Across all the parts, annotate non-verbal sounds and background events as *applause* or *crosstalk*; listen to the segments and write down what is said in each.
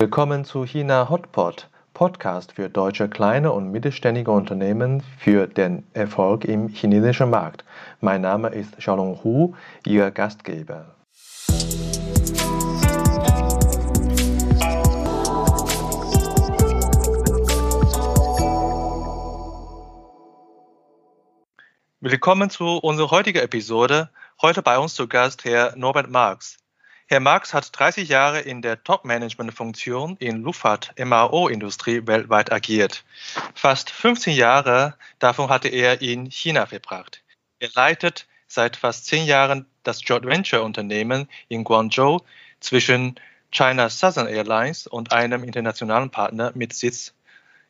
Willkommen zu China Hotpot, Podcast für deutsche kleine und mittelständige Unternehmen für den Erfolg im chinesischen Markt. Mein Name ist Xiaolong Hu, Ihr Gastgeber. Willkommen zu unserer heutigen Episode. Heute bei uns zu Gast Herr Norbert Marx. Herr Marx hat 30 Jahre in der Top-Management-Funktion in Luftfahrt-MRO-Industrie weltweit agiert. Fast 15 Jahre davon hatte er in China verbracht. Er leitet seit fast 10 Jahren das Joint Venture-Unternehmen in Guangzhou zwischen China Southern Airlines und einem internationalen Partner mit Sitz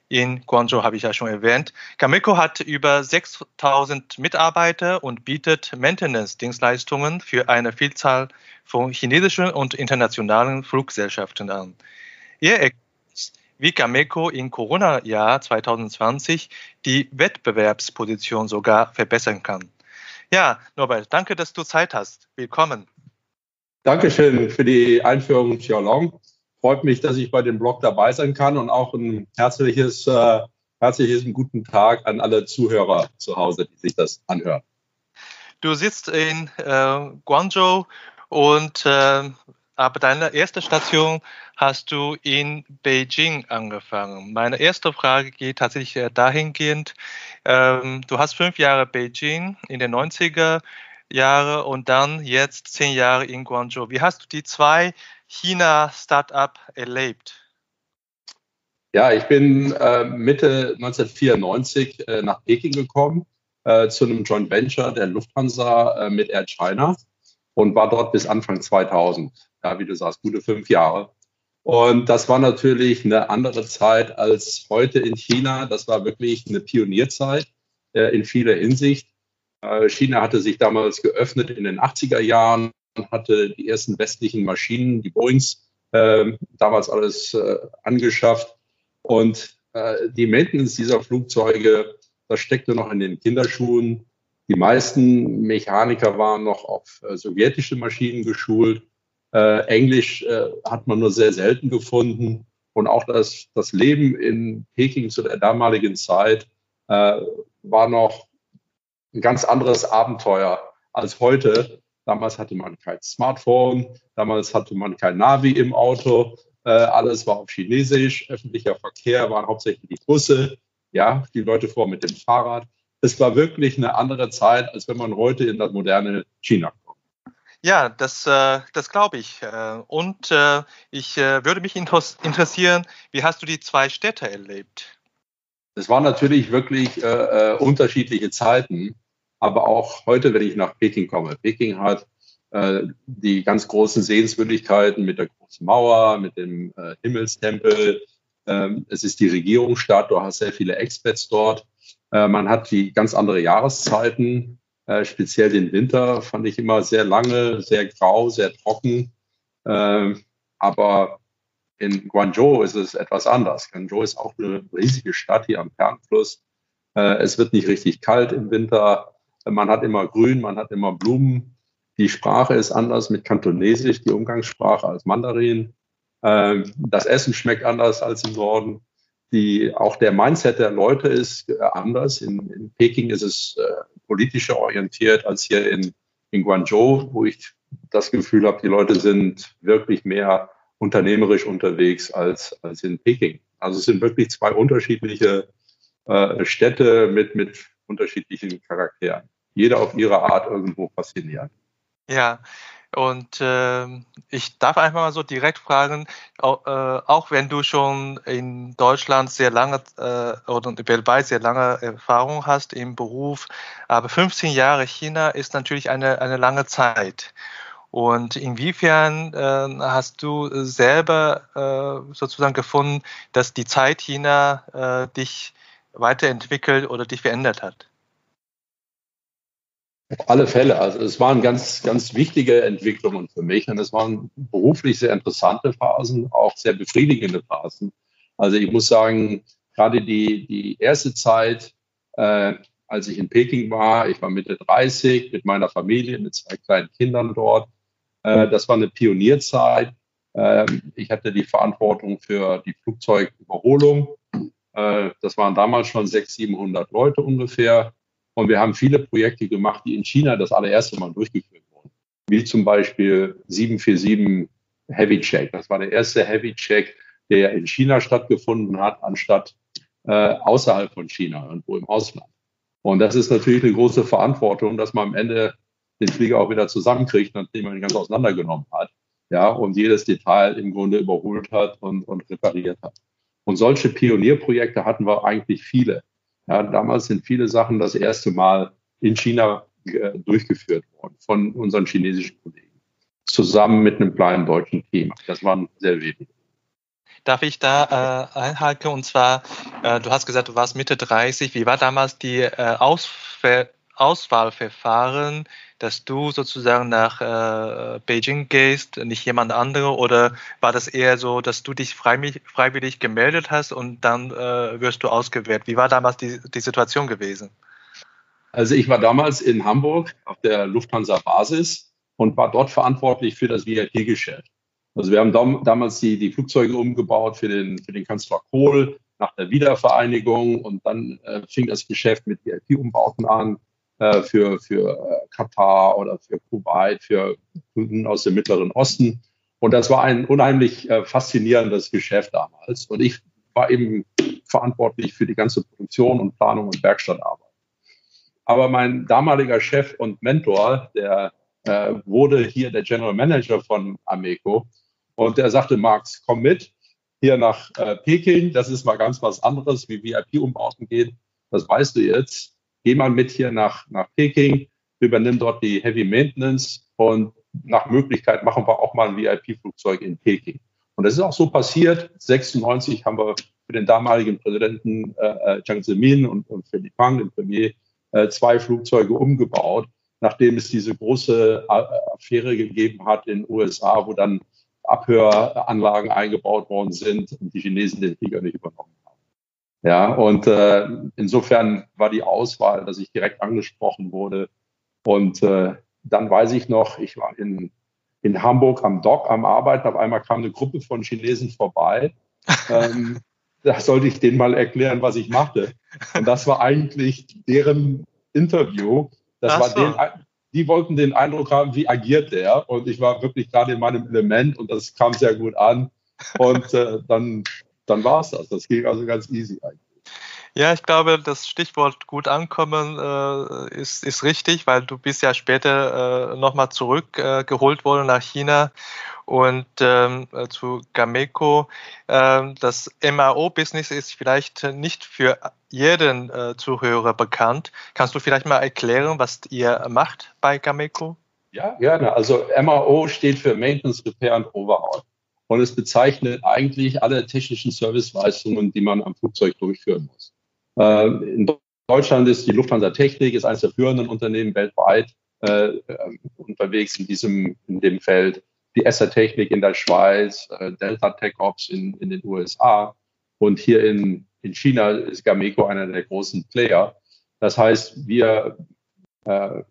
in Guangzhou habe ich ja schon erwähnt. Cameco hat über 6000 Mitarbeiter und bietet Maintenance-Dienstleistungen für eine Vielzahl von chinesischen und internationalen Fluggesellschaften an. Er erklärt, wie Cameco im Corona-Jahr 2020 die Wettbewerbsposition sogar verbessern kann. Ja, Norbert, danke, dass du Zeit hast. Willkommen. Dankeschön für die Einführung, Xiaolong freut mich, dass ich bei dem Blog dabei sein kann und auch ein herzliches, äh, herzliches guten Tag an alle Zuhörer zu Hause, die sich das anhören. Du sitzt in äh, Guangzhou und äh, aber deine erste Station hast du in Beijing angefangen. Meine erste Frage geht tatsächlich äh, dahingehend, ähm, du hast fünf Jahre Beijing in den 90er Jahre und dann jetzt zehn Jahre in Guangzhou. Wie hast du die zwei China-Startup erlebt? Ja, ich bin äh, Mitte 1994 äh, nach Peking gekommen äh, zu einem Joint Venture der Lufthansa äh, mit Air China und war dort bis Anfang 2000. Ja, wie du sagst, gute fünf Jahre. Und das war natürlich eine andere Zeit als heute in China. Das war wirklich eine Pionierzeit äh, in vieler Hinsicht. Äh, China hatte sich damals geöffnet in den 80er Jahren hatte die ersten westlichen Maschinen, die Boeings, äh, damals alles äh, angeschafft. Und äh, die Maintenance dieser Flugzeuge, das steckte noch in den Kinderschuhen. Die meisten Mechaniker waren noch auf äh, sowjetische Maschinen geschult. Äh, Englisch äh, hat man nur sehr selten gefunden. Und auch das, das Leben in Peking zu der damaligen Zeit war noch ein ganz anderes Abenteuer als heute. Damals hatte man kein Smartphone, damals hatte man kein Navi im Auto, äh, alles war auf Chinesisch, öffentlicher Verkehr waren hauptsächlich die Busse, ja, die Leute vor mit dem Fahrrad. Es war wirklich eine andere Zeit, als wenn man heute in das moderne China kommt. Ja, das, äh, das glaube ich. Äh, und äh, ich würde mich interessieren, wie hast du die zwei Städte erlebt? Es waren natürlich wirklich unterschiedliche Zeiten. Aber auch heute, wenn ich nach Peking komme, Peking hat äh, die ganz großen Sehenswürdigkeiten mit der großen Mauer, mit dem äh, Himmelstempel. Ähm, es ist die Regierungsstadt, du hast sehr viele Expats dort. Äh, man hat die ganz andere Jahreszeiten, äh, speziell den Winter fand ich immer sehr lange, sehr grau, sehr trocken. Ähm, aber in Guangzhou ist es etwas anders. Guangzhou ist auch eine riesige Stadt hier am Fernfluss. Äh, es wird nicht richtig kalt im Winter. Man hat immer Grün, man hat immer Blumen. Die Sprache ist anders mit Kantonesisch, die Umgangssprache als Mandarin. Ähm, das Essen schmeckt anders als im Norden. Die, auch der Mindset der Leute ist äh, anders. In, in Peking ist es äh, politischer orientiert als hier in, in Guangzhou, wo ich das Gefühl habe, die Leute sind wirklich mehr unternehmerisch unterwegs als, als in Peking. Also es sind wirklich zwei unterschiedliche äh, Städte mit, mit unterschiedlichen Charakteren. Jeder auf ihre Art irgendwo faszinierend. Ja, und äh, ich darf einfach mal so direkt fragen, auch, äh, auch wenn du schon in Deutschland sehr lange äh, oder weltweit sehr lange Erfahrung hast im Beruf, aber 15 Jahre China ist natürlich eine, eine lange Zeit. Und inwiefern äh, hast du selber äh, sozusagen gefunden, dass die Zeit China äh, dich weiterentwickelt oder dich verändert hat? Auf alle Fälle. Also es waren ganz, ganz wichtige Entwicklungen für mich und es waren beruflich sehr interessante Phasen, auch sehr befriedigende Phasen. Also ich muss sagen, gerade die, die erste Zeit, äh, als ich in Peking war, ich war Mitte 30 mit meiner Familie, mit zwei kleinen Kindern dort. Äh, das war eine Pionierzeit. Ähm, ich hatte die Verantwortung für die Flugzeugüberholung. Äh, das waren damals schon 600, 700 Leute ungefähr. Und wir haben viele Projekte gemacht, die in China das allererste Mal durchgeführt wurden. Wie zum Beispiel 747 Heavy Check. Das war der erste Heavy Check, der in China stattgefunden hat, anstatt äh, außerhalb von China, irgendwo im Ausland. Und das ist natürlich eine große Verantwortung, dass man am Ende den Flieger auch wieder zusammenkriegt, nachdem man ihn ganz auseinandergenommen hat. Ja, und jedes Detail im Grunde überholt hat und, und repariert hat. Und solche Pionierprojekte hatten wir eigentlich viele. Ja, damals sind viele Sachen das erste Mal in China äh, durchgeführt worden von unseren chinesischen Kollegen. Zusammen mit einem kleinen deutschen Team. Das waren sehr wenige. Darf ich da äh, einhaken? Und zwar, äh, du hast gesagt, du warst Mitte 30. Wie war damals die äh, Auswahl Auswahlverfahren, dass du sozusagen nach äh, Beijing gehst, nicht jemand andere? Oder war das eher so, dass du dich freiwillig, freiwillig gemeldet hast und dann äh, wirst du ausgewählt? Wie war damals die, die Situation gewesen? Also ich war damals in Hamburg auf der Lufthansa-Basis und war dort verantwortlich für das VIP-Geschäft. Also wir haben dam damals die, die Flugzeuge umgebaut für den, für den Kanzler Kohl nach der Wiedervereinigung und dann äh, fing das Geschäft mit VIP-Umbauten an äh, für, für äh, Katar oder für Kuwait, für Kunden aus dem Mittleren Osten. Und das war ein unheimlich äh, faszinierendes Geschäft damals. Und ich war eben verantwortlich für die ganze Produktion und Planung und Werkstattarbeit. Aber mein damaliger Chef und Mentor, der äh, wurde hier der General Manager von Ameco. Und der sagte, Max, komm mit hier nach äh, Peking. Das ist mal ganz was anderes, wie VIP-Umbauten geht. Das weißt du jetzt geh mal mit hier nach, nach Peking, übernimm dort die Heavy Maintenance und nach Möglichkeit machen wir auch mal ein VIP-Flugzeug in Peking. Und das ist auch so passiert. 96 haben wir für den damaligen Präsidenten äh, Jiang Zemin und, und für Li Pang, den Premier, äh, zwei Flugzeuge umgebaut, nachdem es diese große äh, Affäre gegeben hat in den USA, wo dann Abhöranlagen eingebaut worden sind und die Chinesen den Flieger nicht übernommen ja, und äh, insofern war die Auswahl, dass ich direkt angesprochen wurde. Und äh, dann weiß ich noch, ich war in, in Hamburg am Dock am Arbeiten. Auf einmal kam eine Gruppe von Chinesen vorbei. ähm, *laughs* da sollte ich denen mal erklären, was ich machte. Und das war eigentlich deren Interview. Das Ach war so. den, die wollten den Eindruck haben, wie agiert der. Und ich war wirklich gerade in meinem Element und das kam sehr gut an. Und äh, dann dann war es das. Das ging also ganz easy eigentlich. Ja, ich glaube, das Stichwort gut ankommen äh, ist, ist richtig, weil du bist ja später äh, nochmal zurückgeholt äh, worden nach China und ähm, äh, zu Gameco. Ähm, das MAO-Business ist vielleicht nicht für jeden äh, Zuhörer bekannt. Kannst du vielleicht mal erklären, was ihr macht bei Gameco? Ja, gerne. Also MAO steht für Maintenance, Repair und Overhaul und es bezeichnet eigentlich alle technischen Serviceleistungen, die man am Flugzeug durchführen muss. Äh, in Deutschland ist die Lufthansa Technik ist eines der führenden Unternehmen weltweit äh, äh, unterwegs in diesem in dem Feld. Die ESSA Technik in der Schweiz, äh, Delta Tech Ops in, in den USA und hier in, in China ist Gameco einer der großen Player. Das heißt, wir äh,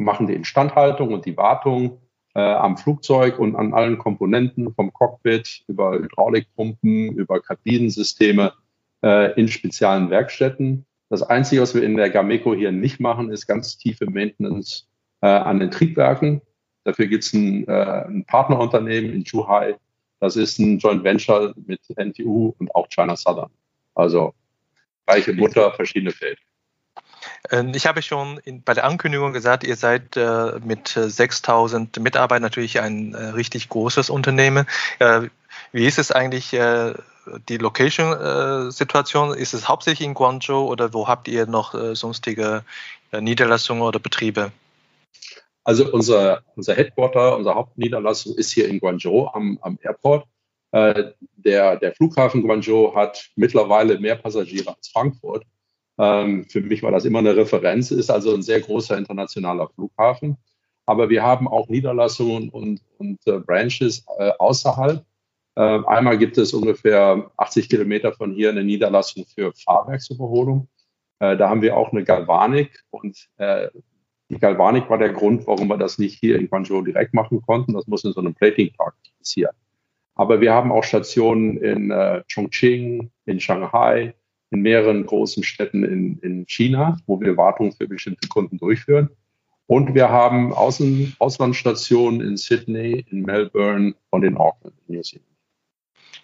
machen die Instandhaltung und die Wartung äh, am Flugzeug und an allen Komponenten vom Cockpit über Hydraulikpumpen, über Kabinensysteme äh, in speziellen Werkstätten. Das Einzige, was wir in der Gameco hier nicht machen, ist ganz tiefe Maintenance äh, an den Triebwerken. Dafür gibt es ein, äh, ein Partnerunternehmen in Zhuhai. Das ist ein Joint Venture mit NTU und auch China Southern. Also gleiche Mutter, verschiedene Felder. Ähm, ich habe schon bei der Ankündigung gesagt, ihr seid äh, mit 6000 Mitarbeitern natürlich ein äh, richtig großes Unternehmen. Äh, wie ist es eigentlich äh, die Location-Situation? ist es hauptsächlich in Guangzhou oder wo habt ihr noch äh, sonstige äh, Niederlassungen oder Betriebe? Also unser, unser Headquarter, unsere Hauptniederlassung ist hier in Guangzhou am, am Airport. der, der Flughafen Guangzhou hat mittlerweile mehr Passagiere als Frankfurt. Ähm, für mich war das immer eine Referenz, ist also ein sehr großer internationaler Flughafen. Aber wir haben auch Niederlassungen und, und äh, Branches äh, außerhalb. Äh, einmal gibt es ungefähr 80 Kilometer von hier eine Niederlassung für Fahrwerksüberholung. Äh, da haben wir auch eine Galvanik und äh, die Galvanik war der Grund, warum wir das nicht hier in Guangzhou direkt machen konnten. Das muss in so einem Plating Park passieren. Aber wir haben auch Stationen in äh, Chongqing, in Shanghai, in mehreren großen Städten in, in China, wo wir Wartungen für bestimmte Kunden durchführen. Und wir haben Außen, Auslandsstationen in Sydney, in Melbourne und in Auckland, in New Zealand.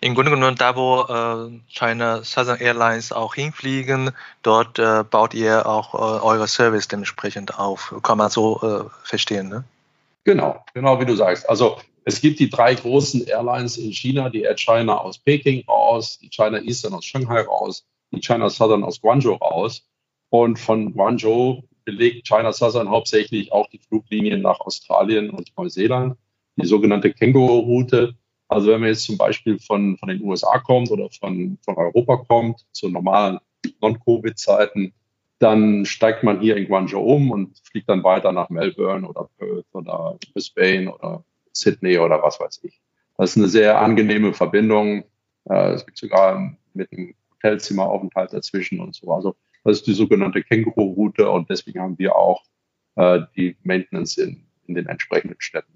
Im Grunde genommen, da wo äh, China Southern Airlines auch hinfliegen, dort äh, baut ihr auch äh, eure Service dementsprechend auf. Kann man so äh, verstehen, ne? Genau, genau wie du sagst. Also es gibt die drei großen Airlines in China, die Air China aus Peking raus, die China Eastern aus Shanghai raus, China Southern aus Guangzhou raus. Und von Guangzhou belegt China Southern hauptsächlich auch die Fluglinien nach Australien und Neuseeland, die sogenannte Känguru-Route. Also wenn man jetzt zum Beispiel von, von den USA kommt oder von, von Europa kommt, zu normalen Non-Covid-Zeiten, dann steigt man hier in Guangzhou um und fliegt dann weiter nach Melbourne oder Perth oder Brisbane oder Sydney oder was weiß ich. Das ist eine sehr angenehme Verbindung. Äh, es gibt sogar mit einem Hotelzimmeraufenthalt dazwischen und so. Also das ist die sogenannte Känguru-Route und deswegen haben wir auch äh, die Maintenance in, in den entsprechenden Städten.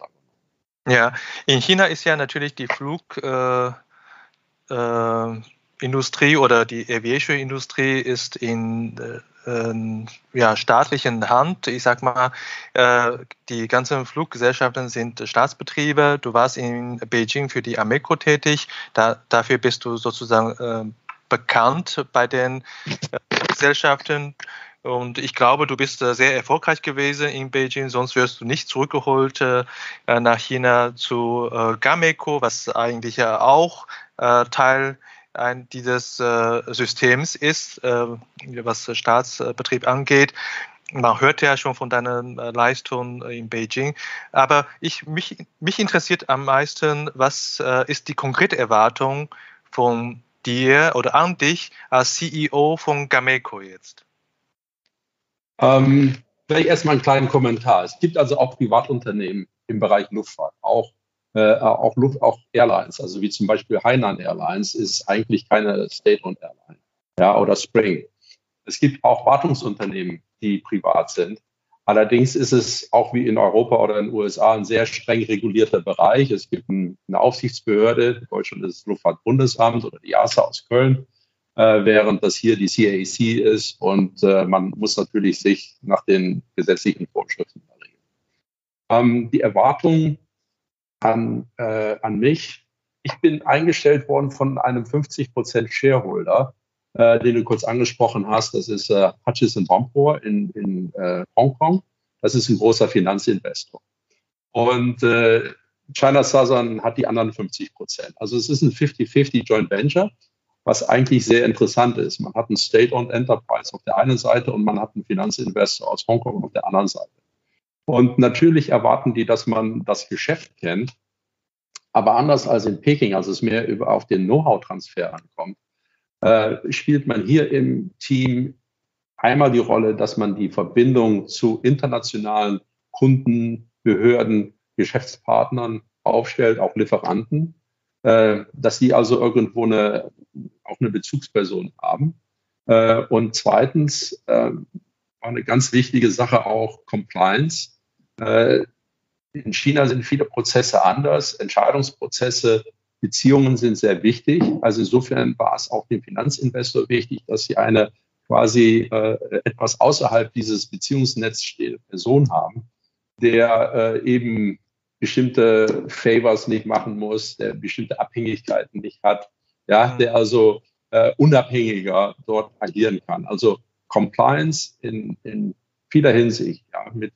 Ja, in China ist ja natürlich die Flugindustrie äh, äh, oder die Aviation-Industrie ist in äh, ja, staatlichen Hand. Ich sag mal, äh, die ganzen Fluggesellschaften sind Staatsbetriebe. Du warst in Beijing für die Ameco tätig. Da, dafür bist du sozusagen äh, bekannt bei den äh, Gesellschaften. Und ich glaube, du bist äh, sehr erfolgreich gewesen in Beijing, sonst wirst du nicht zurückgeholt äh, nach China zu Gameco, was eigentlich ja auch Teil dieses Systems ist, was Staatsbetrieb angeht. Man hört ja schon von deinen Leistungen in Beijing. Aber ich, mich, mich interessiert am meisten, was ist die konkrete Erwartung von dir oder an dich als CEO von Gameco jetzt? Ähm, vielleicht erstmal einen kleinen Kommentar. Es gibt also auch Privatunternehmen im Bereich Luftfahrt, auch, äh, auch, Luft, auch Airlines, also wie zum Beispiel Hainan Airlines ist eigentlich keine State-owned Airline ja, oder Spring. Es gibt auch Wartungsunternehmen, die privat sind. Allerdings ist es auch wie in Europa oder in den USA ein sehr streng regulierter Bereich. Es gibt eine Aufsichtsbehörde, in Deutschland ist das Luftfahrtbundesamt oder die EASA aus Köln, äh, während das hier die CAC ist und äh, man muss natürlich sich nach den gesetzlichen Vorschriften regeln. Ähm, die Erwartung an, äh, an mich, ich bin eingestellt worden von einem 50 Prozent Shareholder, äh, den du kurz angesprochen hast. Das ist äh, Hutchison Bompor in, in äh, Hongkong. Das ist ein großer Finanzinvestor. Und äh, China Southern hat die anderen 50 Prozent. Also es ist ein 50-50 Joint Venture, was eigentlich sehr interessant ist. Man hat einen State-owned Enterprise auf der einen Seite und man hat einen Finanzinvestor aus Hongkong auf der anderen Seite. Und natürlich erwarten die, dass man das Geschäft kennt. Aber anders als in Peking, als es mehr über auf den Know-how-Transfer ankommt, äh, spielt man hier im Team einmal die Rolle, dass man die Verbindung zu internationalen Kunden, Behörden, Geschäftspartnern aufstellt, auch Lieferanten, äh, dass die also irgendwo eine, auch eine Bezugsperson haben. Äh, und zweitens, äh, eine ganz wichtige Sache auch Compliance. Äh, in China sind viele Prozesse anders, Entscheidungsprozesse Beziehungen sind sehr wichtig. Also insofern war es auch dem Finanzinvestor wichtig, dass sie eine quasi äh, etwas außerhalb dieses Beziehungsnetzes stehende Person haben, der äh, eben bestimmte Favors nicht machen muss, der bestimmte Abhängigkeiten nicht hat, ja, mhm. der also äh, unabhängiger dort agieren kann. Also Compliance in, in vieler Hinsicht, ja, mit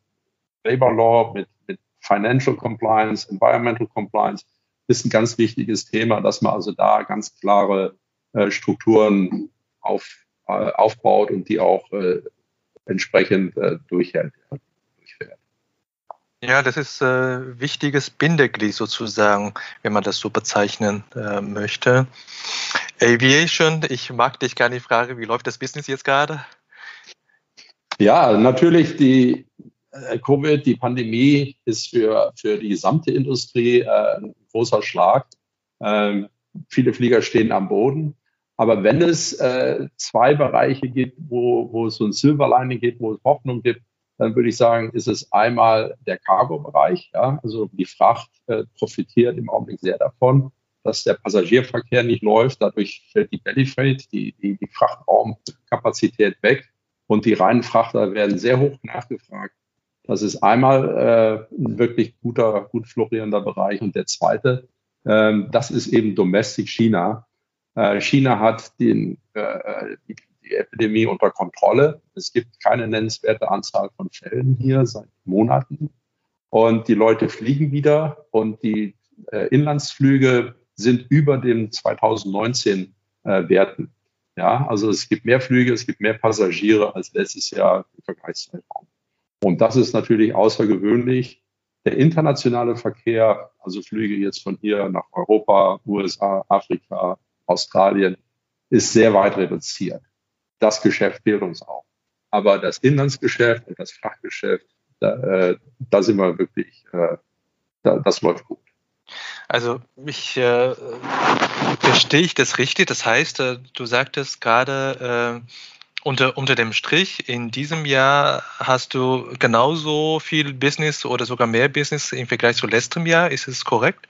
Labor Law, mit, mit Financial Compliance, Environmental Compliance, ist ein ganz wichtiges Thema, dass man also da ganz klare äh, Strukturen auf, äh, aufbaut und die auch äh, entsprechend äh, durchhält. durchfährt. Ja, das ist äh, wichtiges Bindeglied sozusagen, wenn man das so bezeichnen äh, möchte. Aviation, ich mag dich gar nicht fragen, wie läuft das Business jetzt gerade? Ja, natürlich die Covid, die Pandemie ist für, für die gesamte Industrie äh, ein großer Schlag. Ähm, viele Flieger stehen am Boden. Aber wenn es äh, zwei Bereiche gibt, wo, wo es so ein Silberlining gibt, wo es Hoffnung gibt, dann würde ich sagen, ist es einmal der Cargo-Bereich. Ja? Also die Fracht äh, profitiert im Augenblick sehr davon. dass der Passagierverkehr nicht läuft. Dadurch fällt die Belly Freight, die, die, die Frachtraumkapazität weg und die reinen Frachter werden sehr hoch nachgefragt. Das ist einmal äh, ein wirklich guter, gut florierender Bereich. Und der zweite, äh, das ist eben Domestic China. Äh, China hat den, äh, die, die Epidemie unter Kontrolle. Es gibt keine nennenswerte Anzahl von Fällen hier seit Monaten. Und die Leute fliegen wieder und die äh, Inlandsflüge sind über den 2019 äh, Werten. Ja, also es gibt mehr Flüge, es gibt mehr Passagiere als letztes Jahr im Vergleichszeitraum. Und das ist natürlich außergewöhnlich. Der internationale Verkehr, also Flüge jetzt von hier nach Europa, USA, Afrika, Australien, ist sehr weit reduziert. Das Geschäft fehlt uns auch. Aber das Inlandsgeschäft und das Frachtgeschäft, da, äh, da sind wir wirklich, äh, da, das läuft gut. Also ich äh, verstehe ich das richtig. Das heißt, äh, du sagtest gerade äh, unter, unter dem Strich, in diesem Jahr hast du genauso viel Business oder sogar mehr Business im Vergleich zu letztem Jahr. Ist es korrekt?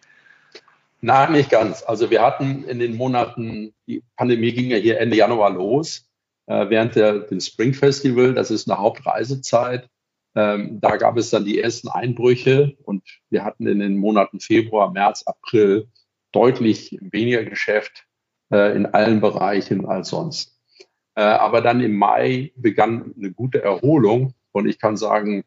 Nein, nicht ganz. Also wir hatten in den Monaten, die Pandemie ging ja hier Ende Januar los, äh, während der, dem Spring Festival, das ist eine Hauptreisezeit. Ähm, da gab es dann die ersten Einbrüche und wir hatten in den Monaten Februar, März, April deutlich weniger Geschäft äh, in allen Bereichen als sonst. Äh, aber dann im Mai begann eine gute Erholung und ich kann sagen,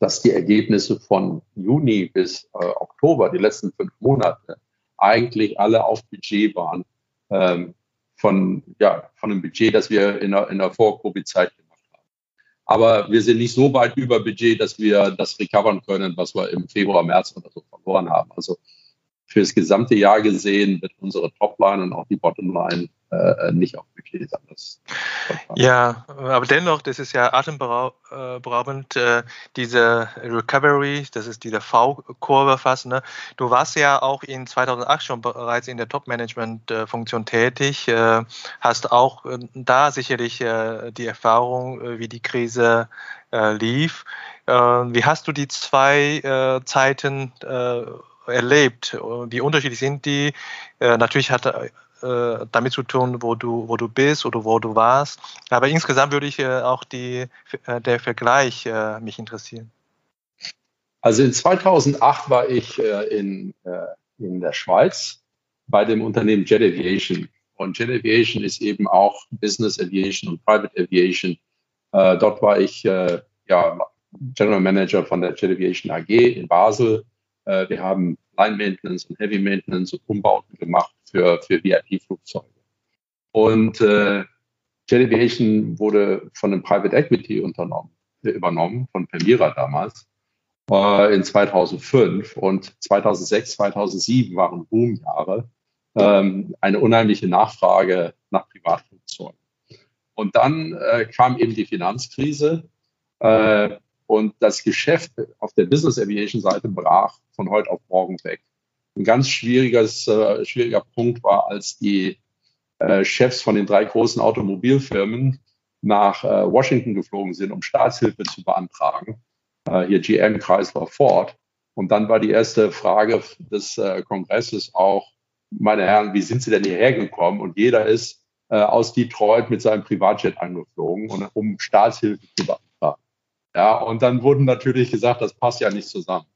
dass die Ergebnisse von Juni bis äh, Oktober, die letzten fünf Monate, eigentlich alle auf Budget waren ähm, von, ja, von einem Budget, das wir in der, in der Vor-Covid-Zeit aber wir sind nicht so weit über Budget, dass wir das recovern können, was wir im Februar, März oder so verloren haben. Also für das gesamte Jahr gesehen wird unsere Topline und auch die Bottomline äh, nicht Budget sein. Das ja, aber dennoch, das ist ja atemberaubend, äh, diese Recovery, das ist diese V-Kurve fast. Ne? Du warst ja auch in 2008 schon bereits in der Top-Management-Funktion tätig, äh, hast auch äh, da sicherlich äh, die Erfahrung, äh, wie die Krise äh, lief. wie hast du die zwei Zeiten erlebt? Wie unterschiedlich sind die? natürlich hat äh, damit zu tun, wo du, wo du bist oder wo du warst. Aber insgesamt würde ich äh, auch die, äh, der Vergleich äh, mich interessieren. Also in 2008 war ich äh, in, äh, in der Schweiz bei dem Unternehmen Jet Aviation. Und Jet Aviation ist eben auch Business Aviation und Private Aviation. dort war ich ja, General Manager von der Jet Aviation AG in Basel. Wir haben Line Maintenance und Heavy Maintenance und Umbauten gemacht für, für VIP-Flugzeuge. Und äh, Jet Aviation wurde von einem Private Equity unternommen, äh, übernommen, von Permira damals, äh, in 2005. Und 2006, 2007 waren Boomjahre. Ähm, eine unheimliche Nachfrage nach Privatflugzeugen. Und dann äh, kam eben die Finanzkrise äh, und das Geschäft auf der Business Aviation Seite brach von heute auf morgen weg ein ganz schwieriges, äh, schwieriger Punkt war, als die äh, Chefs von den drei großen Automobilfirmen nach äh, Washington geflogen sind, um Staatshilfe zu beantragen. Äh, hier GM, Chrysler, Ford. Und dann war die erste Frage des äh, Kongresses auch, meine Herren, wie sind Sie denn hierher gekommen? Und jeder ist äh, aus Detroit mit seinem Privatjet angeflogen, um Staatshilfe zu beantragen. Ja, und dann wurden natürlich gesagt, das passt ja nicht zusammen.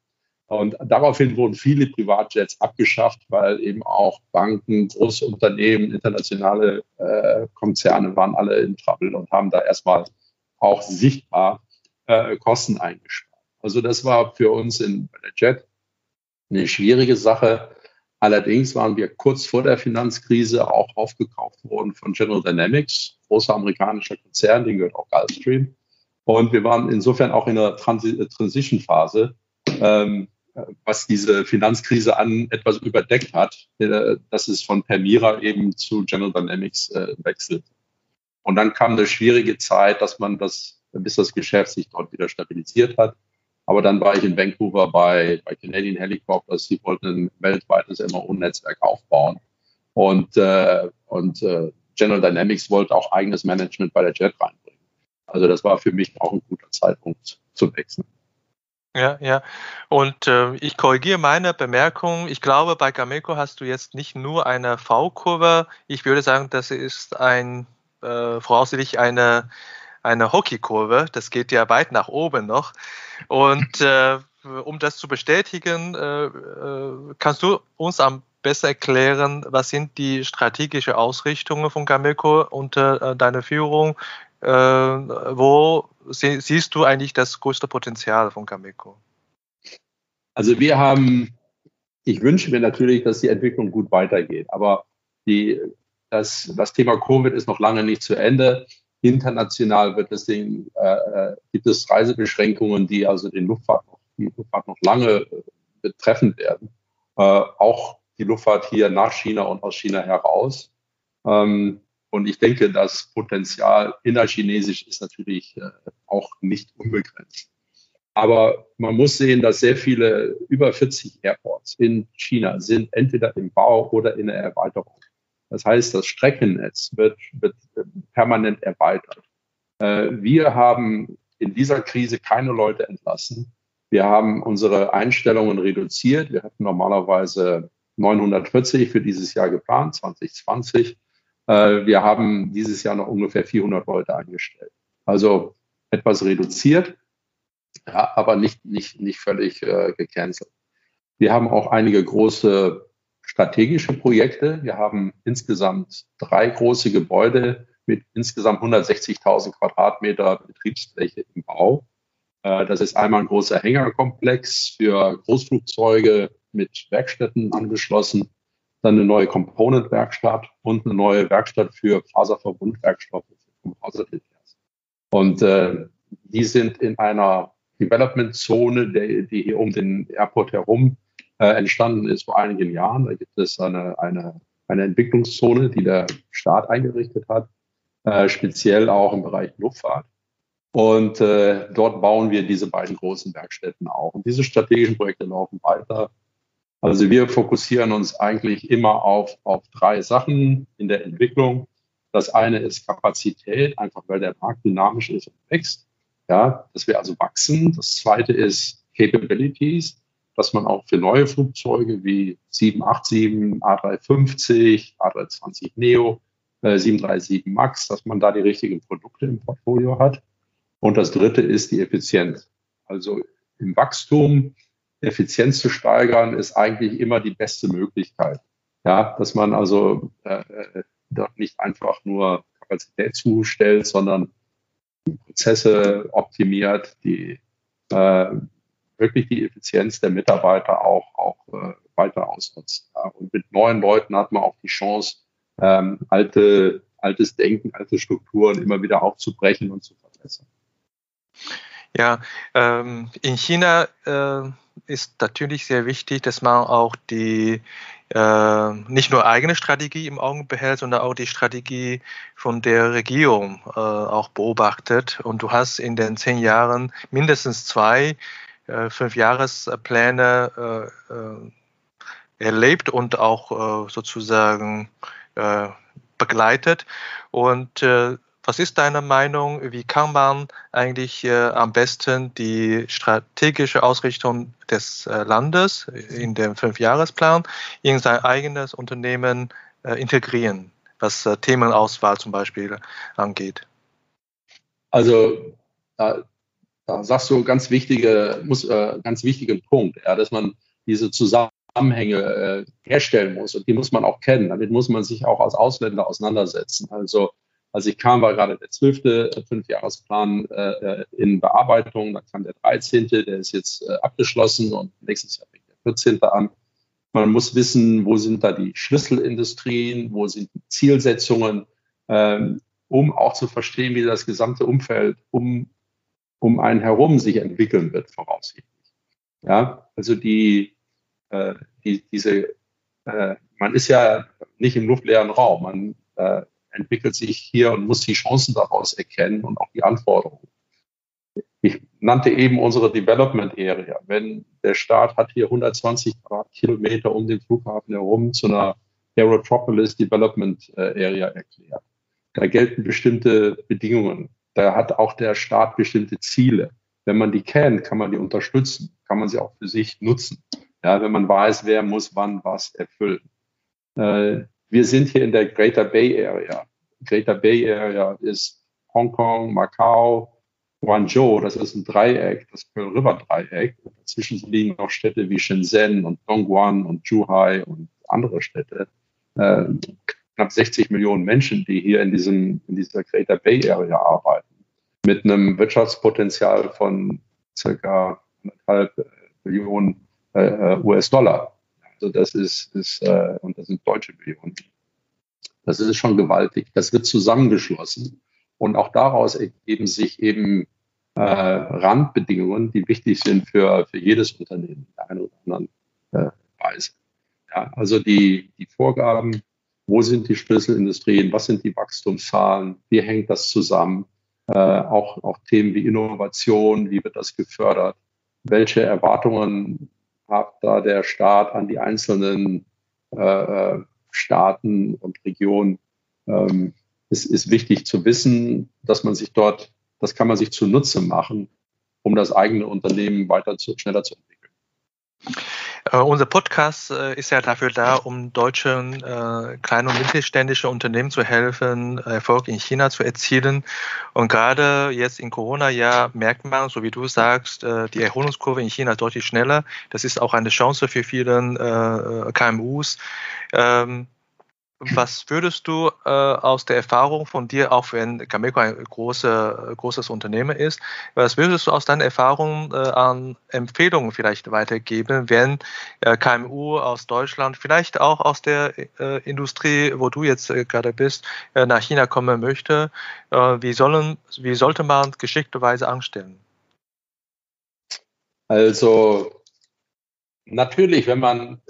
Und daraufhin wurden viele Privatjets abgeschafft, weil eben auch Banken, große Unternehmen, internationale äh, Konzerne waren alle in Trouble und haben da erstmal auch sichtbar äh, Kosten eingespart. Also das war für uns in der Jet eine schwierige Sache. Allerdings waren wir kurz vor der Finanzkrise auch aufgekauft worden von General Dynamics, großer amerikanischer Konzern, den gehört auch Gulfstream. Und wir waren insofern auch in einer Transition-Phase. Ähm, was diese Finanzkrise an etwas überdeckt hat, äh, dass es von Permira eben zu General Dynamics äh, wechselt. Und dann kam eine schwierige Zeit, dass man das, bis das Geschäft sich dort wieder stabilisiert hat. Aber dann war ich in Vancouver bei, bei Canadian Helicopters. Sie wollten ein weltweites MRO-Netzwerk aufbauen. Und, äh, und äh, General Dynamics wollte auch eigenes Management bei der Jet reinbringen. Also das war für mich auch ein guter Zeitpunkt zu wechseln. Ja, ja. Und äh, ich korrigiere meine Bemerkung. Ich glaube, bei Gameco hast du jetzt nicht nur eine V-Kurve. Ich würde sagen, das ist ein äh, voraussichtlich eine eine Hockeykurve. Das geht ja weit nach oben noch. Und äh, um das zu bestätigen, äh, äh, kannst du uns am besten erklären, was sind die strategischen Ausrichtungen von Gameco unter äh, deiner Führung? Äh, wo sie, siehst du eigentlich das größte Potenzial von Gameco? Also wir haben, ich wünsche mir natürlich, dass die Entwicklung gut weitergeht, aber die, das, das Thema Covid ist noch lange nicht zu Ende. International wird es den, äh, äh, gibt es Reisebeschränkungen, die also den Luftfahrt, die Luftfahrt noch lange äh, betreffen werden. Äh, auch die Luftfahrt hier nach China und aus China heraus. Ähm, und ich denke, das Potenzial innerchinesisch ist natürlich äh, auch nicht unbegrenzt. Aber man muss sehen, dass sehr viele, über 40 Airports in China sind entweder im Bau oder in der Erweiterung. Das heißt, das Streckennetz wird, wird permanent erweitert. Äh, wir haben in dieser Krise keine Leute entlassen. Wir haben unsere Einstellungen reduziert. Wir hatten normalerweise 940 für dieses Jahr geplant, 2020. Äh, wir haben dieses Jahr noch ungefähr 400 Leute eingestellt. Also etwas reduziert, ja, aber nicht, nicht, nicht völlig äh, gecancelt. Wir haben auch einige große strategische Projekte. Wir haben insgesamt drei große Gebäude mit insgesamt 160.000 Quadratmeter Betriebsfläche im Bau. Äh, das ist einmal ein großer Hängerkomplex für Großflugzeuge mit Werkstätten angeschlossen, dann eine neue Component-Werkstatt und eine neue Werkstatt für Faserverbundwerkstoffe für Composite-Details. Und äh, die sind in einer Development-Zone, die hier um den Airport herum äh, entstanden ist vor einigen Jahren. Da gibt es eine, eine, eine Entwicklungszone, die der Staat eingerichtet hat, äh, speziell auch im Bereich Luftfahrt. Und äh, dort bauen wir diese beiden großen Werkstätten auch. Und diese strategischen Projekte laufen weiter. Also wir fokussieren uns eigentlich immer auf, auf drei Sachen in der Entwicklung. Das eine ist Kapazität, einfach weil der Markt dynamisch ist und wächst. Ja, dass wir also wachsen. Das zweite ist Capabilities dass man auch für neue Flugzeuge wie 787, A350, A320 Neo, äh, 737 MAX, dass man da die richtigen Produkte im Portfolio hat. Und das dritte ist die Effizienz. Also im Wachstum Effizienz zu steigern, ist eigentlich immer die beste Möglichkeit. Ja, dass man also äh, äh dort nicht einfach nur Kapazität zustellt, sondern Prozesse optimiert, die äh, wirklich die Effizienz der Mitarbeiter auch, auch äh, weiter ausnutzt. Ja. Und mit neuen Leuten hat man auch die Chance, ähm, alte, altes Denken, alte Strukturen immer wieder aufzubrechen und zu verbessern. Ja, ähm, in China äh, ist natürlich sehr wichtig, dass man auch die äh, nicht nur eigene Strategie im Auge behält, sondern auch die Strategie von der Regierung äh, auch beobachtet. Und du hast in den zehn Jahren mindestens zwei äh, Fünfjahrespläne äh, äh, erlebt und auch sozusagen begleitet. Und was ist deine Meinung? Wie kann man eigentlich äh, am besten die strategische Ausrichtung des äh, Landes in dem Fünfjahresplan in sein eigenes Unternehmen äh, integrieren, was Themenauswahl zum Beispiel angeht? Also da sagst du ganz wichtige, muss, äh, ganz wichtigen Punkt, ja, dass man diese Zusammenhänge äh, herstellen muss und die muss man auch kennen. Damit muss man sich auch als Ausländer auseinandersetzen. Also als ich kam, war gerade der zwölfte Fünfjahresplan äh, in Bearbeitung. Dann kam der 13., der ist jetzt äh, abgeschlossen und nächstes Jahr fängt der 14. an. Man muss wissen, wo sind da die Schlüsselindustrien, wo sind die Zielsetzungen, ähm, um auch zu verstehen, wie das gesamte Umfeld um um einen herum sich entwickeln wird, voraussichtlich. Ja, also die, äh, die diese, äh, man ist ja nicht im luftleeren Raum, man äh, entwickelt sich hier und muss die Chancen daraus erkennen und auch die Anforderungen. Ich nannte eben unsere Development Area. Wenn der Staat hat hier 120 Quadratkilometer um den Flughafen herum zu einer Aerotropolis Development äh, Area erklärt. Da gelten bestimmte Bedingungen da hat auch der Staat bestimmte Ziele. wenn man die kennt, kann man die unterstützen, kann man sie auch für sich nutzen. Ja, wenn man weiß, wer muss wann was erfüllen. Äh, wir sind hier in der Greater Bay Area. Greater Bay Area ist Hongkong, Macau, Guangzhou, das ist ein Dreieck, das Pearl River Dreieck. Dazwischen liegen noch Städte wie Shenzhen und Dongguan und Zhuhai und andere Städte. Äh, knapp 60 Millionen Menschen, die hier in diesem, in dieser Greater Bay Area arbeiten. Mit einem Wirtschaftspotenzial von circa anderthalb Millionen äh, US-Dollar. Also das ist, ist äh, und das sind deutsche Millionen. Das ist schon gewaltig. Das wird zusammengeschlossen. Und auch daraus ergeben sich eben äh, Randbedingungen, die wichtig sind für, für jedes Unternehmen in der einen oder anderen äh, Weise. Ja, also die, die Vorgaben, wo sind die Schlüsselindustrien, was sind die Wachstumszahlen, wie hängt das zusammen, äh, auch, auch Themen wie Innovation, wie wird das gefördert, welche Erwartungen hat da der Staat an die einzelnen äh, äh Staaten und Regionen. Ähm, es ist wichtig zu wissen, dass man sich dort, das kann man sich zunutze machen, um das eigene Unternehmen weiter zu, schneller zu entwickeln. Uh, unser Podcast uh, ist ja dafür da, um deutschen uh, kleinen und mittelständischen Unternehmen zu helfen, Erfolg in China zu erzielen. Und gerade jetzt im Corona-Jahr merkt man, so wie du sagst, die Erholungskurve in China deutlich schneller. Das ist auch eine Chance für viele KMUs. Ähm, was würdest du äh, aus der Erfahrung von dir, auch wenn Cameco ein große, großes Unternehmen ist, was würdest du aus deiner Erfahrung äh, an Empfehlungen vielleicht weitergeben, wenn äh, KMU aus Deutschland, vielleicht auch aus der äh, Industrie, wo du jetzt äh, gerade bist, äh, nach China kommen möchte? wie, sollen, wie sollte man geschickterweise anstellen? Also natürlich, wenn man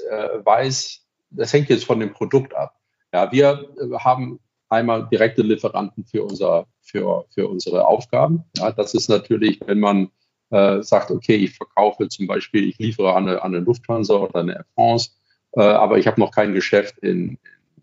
weiß, das hängt jetzt von dem Produkt ab. Ja, wir äh, haben einmal direkte Lieferanten für, unser, für, für unsere Aufgaben. Ja, das ist natürlich, wenn man äh, sagt, okay, ich verkaufe zum Beispiel, ich liefere an eine, an eine Lufthansa oder eine Air France, äh, aber ich habe noch kein Geschäft in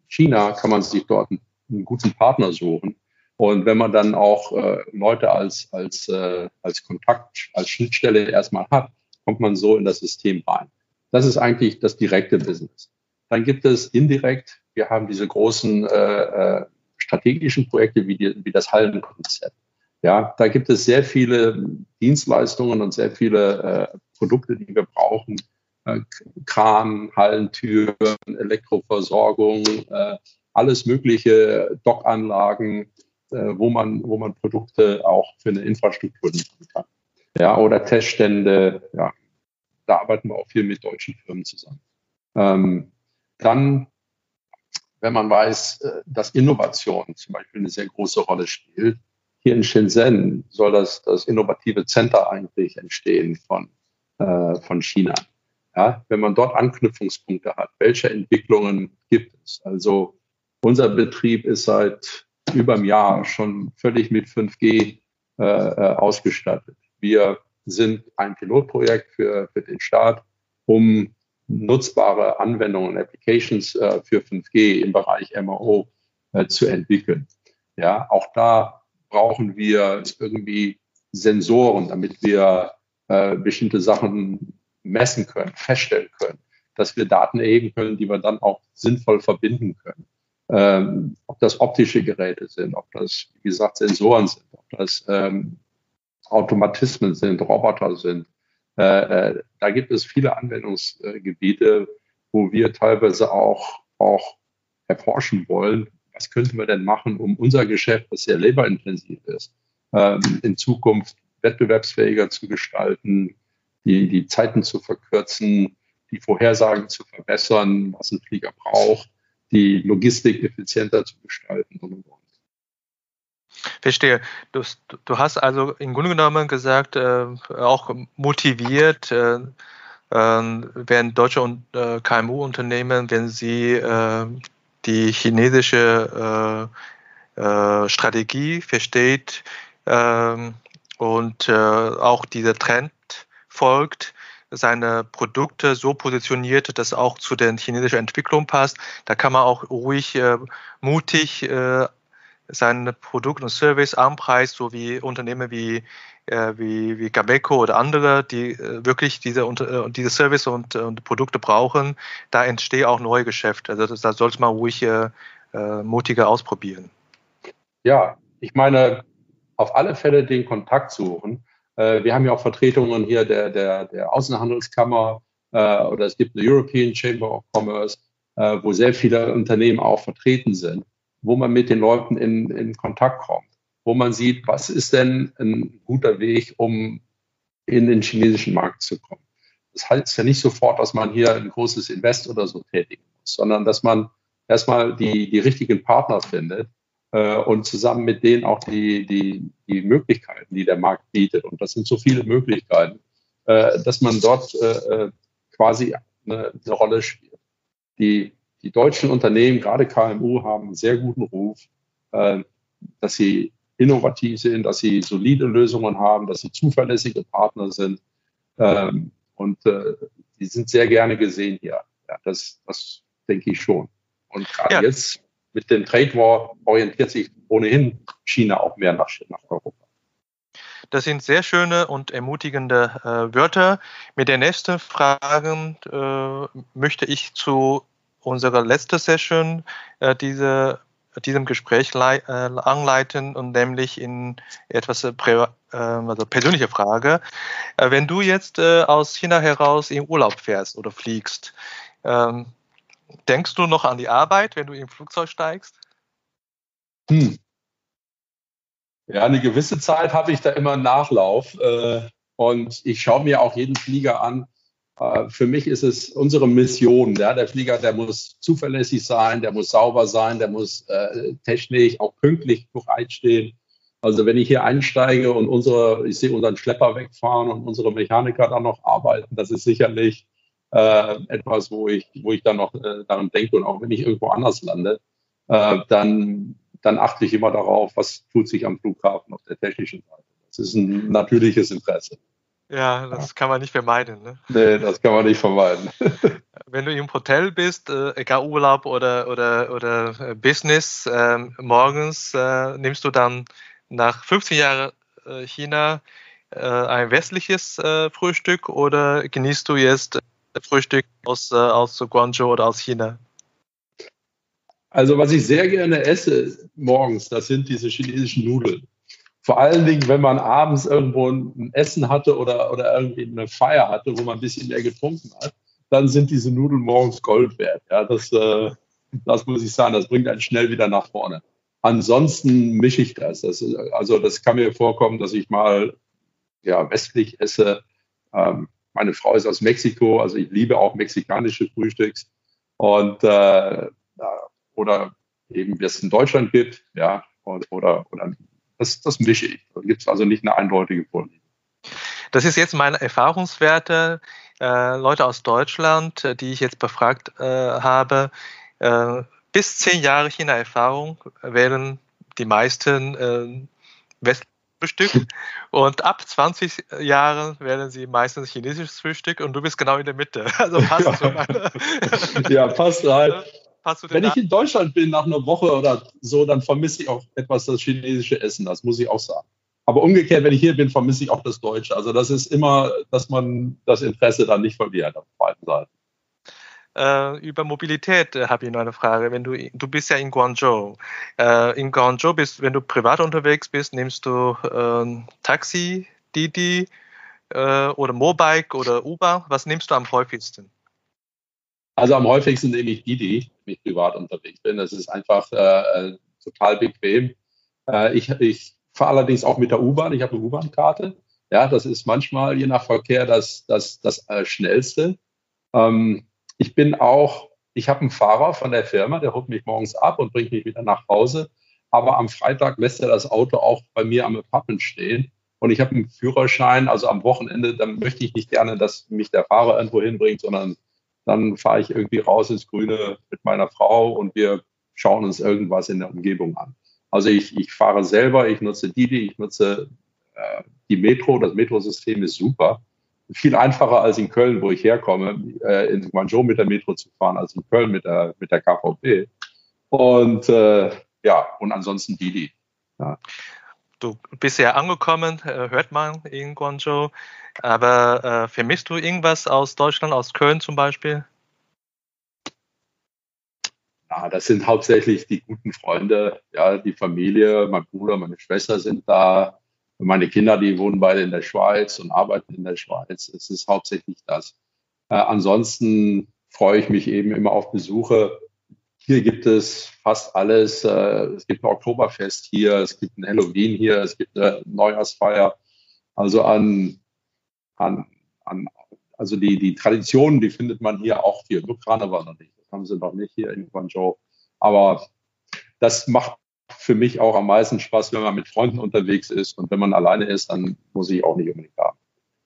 China, kann man sich dort einen, einen guten Partner suchen. Und wenn man dann auch äh, Leute als, als, äh, als Kontakt, als Schnittstelle erstmal hat, kommt man so in das System rein. Das ist eigentlich das direkte Business. Dann gibt es indirekt wir haben diese großen äh, äh, strategischen Projekte wie, die, wie das Hallenkonzept. Ja, da gibt es sehr viele Dienstleistungen und sehr viele äh, Produkte, die wir brauchen. Äh, Kran, Hallentüren, Elektroversorgung, äh, alles mögliche, Dockanlagen, äh, wo, man, wo man Produkte auch für eine Infrastruktur liefern kann. Ja, oder Teststände, ja, da arbeiten wir auch viel mit deutschen Firmen zusammen. Ähm, dann wenn man weiß, äh, dass Innovation zum Beispiel eine sehr große Rolle spielt. Hier in Shenzhen soll das, das innovative Center eigentlich entstehen von, äh, von China. Ja, wenn man dort Anknüpfungspunkte hat, welche Entwicklungen gibt es? Also unser Betrieb ist seit über einem Jahr schon völlig mit 5G äh, äh, ausgestattet. Wir sind ein Pilotprojekt für, für den Staat, um nutzbare Anwendungen, Applications äh, für 5G im Bereich MRO äh, zu entwickeln. Ja, auch da brauchen wir irgendwie Sensoren, damit wir äh, bestimmte Sachen messen können, feststellen können, dass wir Daten erheben können, die wir dann auch sinnvoll verbinden können. Ähm, ob das optische Geräte sind, ob das, wie gesagt, Sensoren sind, ob das ähm, Automatismen sind, Roboter sind, äh, äh, da gibt es viele Anwendungsgebiete, wo wir teilweise auch, auch erforschen wollen, was könnten wir denn machen, um unser Geschäft, das sehr laborintensiv ist, ähm, in Zukunft wettbewerbsfähiger zu gestalten, die, die Zeiten zu verkürzen, die Vorhersagen zu verbessern, was ein Flieger braucht, die Logistik effizienter zu gestalten und, und. Verstehe. Du, du hast also im Grunde genommen gesagt, äh, auch motiviert, äh, äh, werden deutsche äh, KMU-Unternehmen, wenn sie äh, die chinesische äh, Strategie versteht ähm, und auch dieser Trend folgt, seine Produkte so positioniert, dass auch zu der chinesischen Entwicklung passt. Da kann man auch ruhig mutig sein Produkt und Service anpreist, so wie Unternehmen wie äh, wie, wie Gabeco oder andere, die äh, wirklich diese, äh, diese Service und, und Produkte brauchen, da entstehen auch neue Geschäfte. Also da sollte man ruhig äh, mutiger ausprobieren. Ja, ich meine, auf alle Fälle den Kontakt suchen. Äh, wir haben ja auch Vertretungen hier der, der, der Außenhandelskammer äh, oder es gibt eine European Chamber of Commerce, äh, wo sehr viele Unternehmen auch vertreten sind, wo man mit den Leuten in, in Kontakt kommt, wo man sieht, was ist denn ein guter Weg, um in den chinesischen Markt zu kommen. Das heißt ja nicht sofort, dass man hier ein großes Invest oder so tätigen muss, sondern dass man erstmal die, die richtigen Partner findet äh, und zusammen mit denen auch die, die, die Möglichkeiten, die der Markt bietet. Und das sind so viele Möglichkeiten, äh, dass man dort äh, äh quasi eine, eine Rolle spielt. Die, die deutschen Unternehmen, gerade KMU, haben einen sehr guten Ruf, äh, dass sie innovativ sind, dass sie solide Lösungen haben, dass sie zuverlässige Partner sind. Ähm, und äh, die sind sehr gerne gesehen hier. Ja, das, das denke ich schon. Und gerade ja. jetzt mit dem Trade War orientiert sich ohnehin China auch mehr nach, nach Europa. Das sind sehr schöne und ermutigende äh, Wörter. Mit der nächsten Frage äh, möchte ich zu unserer letzten Session äh, diese, diesem Gespräch äh, anleiten und nämlich in etwas äh, also persönliche Frage. Äh, wenn du jetzt aus China heraus in Urlaub fährst oder fliegst, ähm, Denkst du noch an die Arbeit, wenn du im Flugzeug steigst? Hm. Ja, eine gewisse Zeit habe ich da immer einen Nachlauf äh, und ich schaue mir auch jeden Flieger an. Äh, für mich ist es unsere Mission. Ja? Der Flieger, der muss zuverlässig sein, der muss sauber sein, der muss äh, technisch auch pünktlich bereitstehen. Also wenn ich hier einsteige und unsere, ich sehe unseren Schlepper wegfahren und unsere Mechaniker dann noch arbeiten, das ist sicherlich äh, etwas, wo ich, wo ich dann noch äh, daran denke und auch wenn ich irgendwo anders lande, äh, dann, dann achte ich immer darauf, was tut sich am Flughafen auf der technischen Seite. Das ist ein natürliches Interesse. Ja, das kann man nicht vermeiden. Ne? Nee, das kann man nicht vermeiden. *laughs* Wenn du im Hotel bist, äh, egal Urlaub oder, oder, oder äh, Business, äh, morgens äh, nimmst du dann nach 15 Jahren äh, China äh, ein westliches Frühstück oder genießt du jetzt Frühstück aus, aus Guangzhou oder aus China? Also was ich sehr gerne esse morgens, das sind diese chinesischen Nudeln. Vor allen Dingen, wenn man abends irgendwo ein Essen hatte oder, oder irgendwie eine Feier hatte, wo man ein bisschen mehr getrunken hat, dann sind diese Nudeln morgens Gold wert. Ja, das, äh, das muss ich sagen, das bringt einen schnell wieder nach vorne. Ansonsten mische ich das. das also das kann mir vorkommen, dass ich mal ja, westlich esse. Ähm, meine Frau ist aus Mexiko, also ich liebe auch mexikanische Frühstücks. Und äh, oder eben, wie es in Deutschland gibt, ja, oder, oder das, das mische ich. Da gibt es also nicht eine eindeutige Vorliebe. Das ist jetzt meine Erfahrungswerte. Äh, Leute aus Deutschland, äh, die ich jetzt befragt äh, habe, äh, bis zehn Jahre China-Erfahrung wählen die meisten äh, West Frühstück. *laughs* Und ab 20 Jahren werden sie meistens chinesisches Frühstück und du bist genau in der Mitte. *laughs* Also passt ja. schon. *laughs* ja, passt rein. Wenn ich in Deutschland bin nach einer Woche oder so, dann vermisse ich auch etwas das chinesische Essen, das muss ich auch sagen. Aber umgekehrt, wenn ich hier bin, vermisse ich auch das Deutsche. Also das ist immer, dass man das Interesse dann nicht verliert auf beiden Seiten. Äh, über Mobilität äh, habe ich noch eine Frage. Wenn du, du bist ja in Guangzhou. Äh, in Guangzhou bist, wenn du privat unterwegs bist, nimmst du äh, Taxi, Didi äh, oder Mobike oder Uber. Was nimmst du am häufigsten? Also am häufigsten nehme ich Didi, wenn ich privat unterwegs bin. Das ist einfach äh, total bequem. ich ich fahre allerdings auch mit der U-Bahn. Ich habe eine U-Bahn-Karte. Ja, das ist manchmal je nach Verkehr das, das, das schnellste. Ähm, ich bin auch, ich habe einen Fahrer von der Firma, der holt mich morgens ab und bringt mich wieder nach Hause. Aber am Freitag lässt er das Auto auch bei mir am Pappen stehen. Und ich habe einen Führerschein, also am Wochenende, dann möchte ich nicht gerne, dass mich der Fahrer irgendwo hinbringt, sondern dann fahre ich irgendwie raus ins Grüne mit meiner Frau und wir schauen uns irgendwas in der Umgebung an. Also ich, ich fahre selber, ich nutze Didi, ich nutze äh, die Metro, das Metrosystem ist super viel einfacher als in Köln, wo ich herkomme, äh, in Guangzhou mit der Metro zu fahren, als in Köln mit der, mit der KVP. Und äh, ja, und ansonsten Didi. Ja. Du bist ja angekommen, äh, hört man in Guangzhou. Aber äh, vermisst du irgendwas aus Deutschland, aus Köln zum Beispiel? Ja, das sind hauptsächlich die guten Freunde, ja, die Familie, mein Bruder, meine Schwester sind da, meine Kinder, die wohnen beide in der Schweiz und arbeiten in der Schweiz. Es ist hauptsächlich das. Äh, ansonsten freue ich mich eben immer auf Besuche. Hier gibt es fast alles. Äh, es gibt ein Oktoberfest hier, es gibt ein Halloween hier, es gibt eine Neujahrsfeier. Also an, an, an also die, die Traditionen, die findet man hier auch hier. Nur Karneval noch nicht. Das haben sie noch nicht hier in Guangzhou. Aber das macht für mich auch am meisten Spaß, wenn man mit Freunden unterwegs ist. Und wenn man alleine ist, dann muss ich auch nicht unbedingt haben.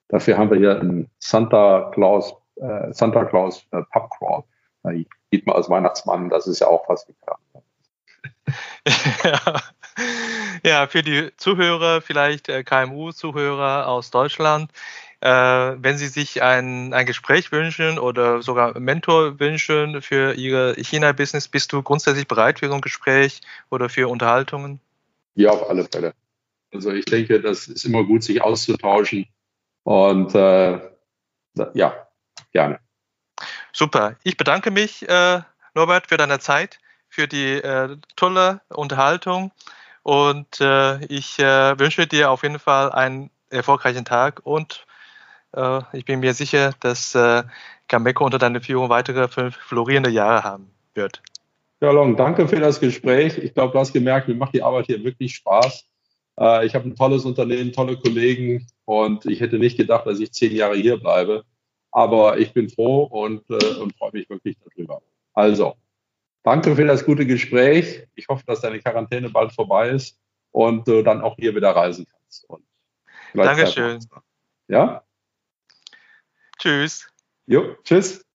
Dafür haben wir hier einen Santa Claus, äh, Santa Claus äh, Pub Crawl. Da geht man als Weihnachtsmann, das ist ja auch was bekannt. ja. *laughs* ja, für die Zuhörer, vielleicht äh, KMU-Zuhörer aus Deutschland, äh, wenn Sie sich ein, ein Gespräch wünschen oder sogar Mentor wünschen für Ihr China-Business, bist du grundsätzlich bereit für so ein Gespräch oder für Unterhaltungen? Ja, auf alle Fälle. Also ich denke, das ist immer gut, sich auszutauschen. Und äh, ja, gerne. Super. Ich bedanke mich, äh, Norbert, für deine Zeit, für die äh, tolle Unterhaltung. Und äh, ich äh, wünsche dir auf jeden Fall einen erfolgreichen Tag und äh, ich bin mir sicher, dass äh, Gameco unter deiner Führung weitere fünf florierende Jahre haben wird. Ja, Long, danke für das Gespräch. Ich glaube, du hast gemerkt, mir macht die Arbeit hier wirklich Spaß. Äh, ich habe ein tolles Unternehmen, tolle Kollegen und ich hätte nicht gedacht, dass ich zehn Jahre hier bleibe. Aber ich bin froh und, äh, und freue mich wirklich darüber. Also, danke für das gute Gespräch. Ich hoffe, dass deine Quarantäne bald vorbei ist und du dann auch hier wieder reisen kannst. Dankeschön. Ja? Tschüss. Jo, tschüss.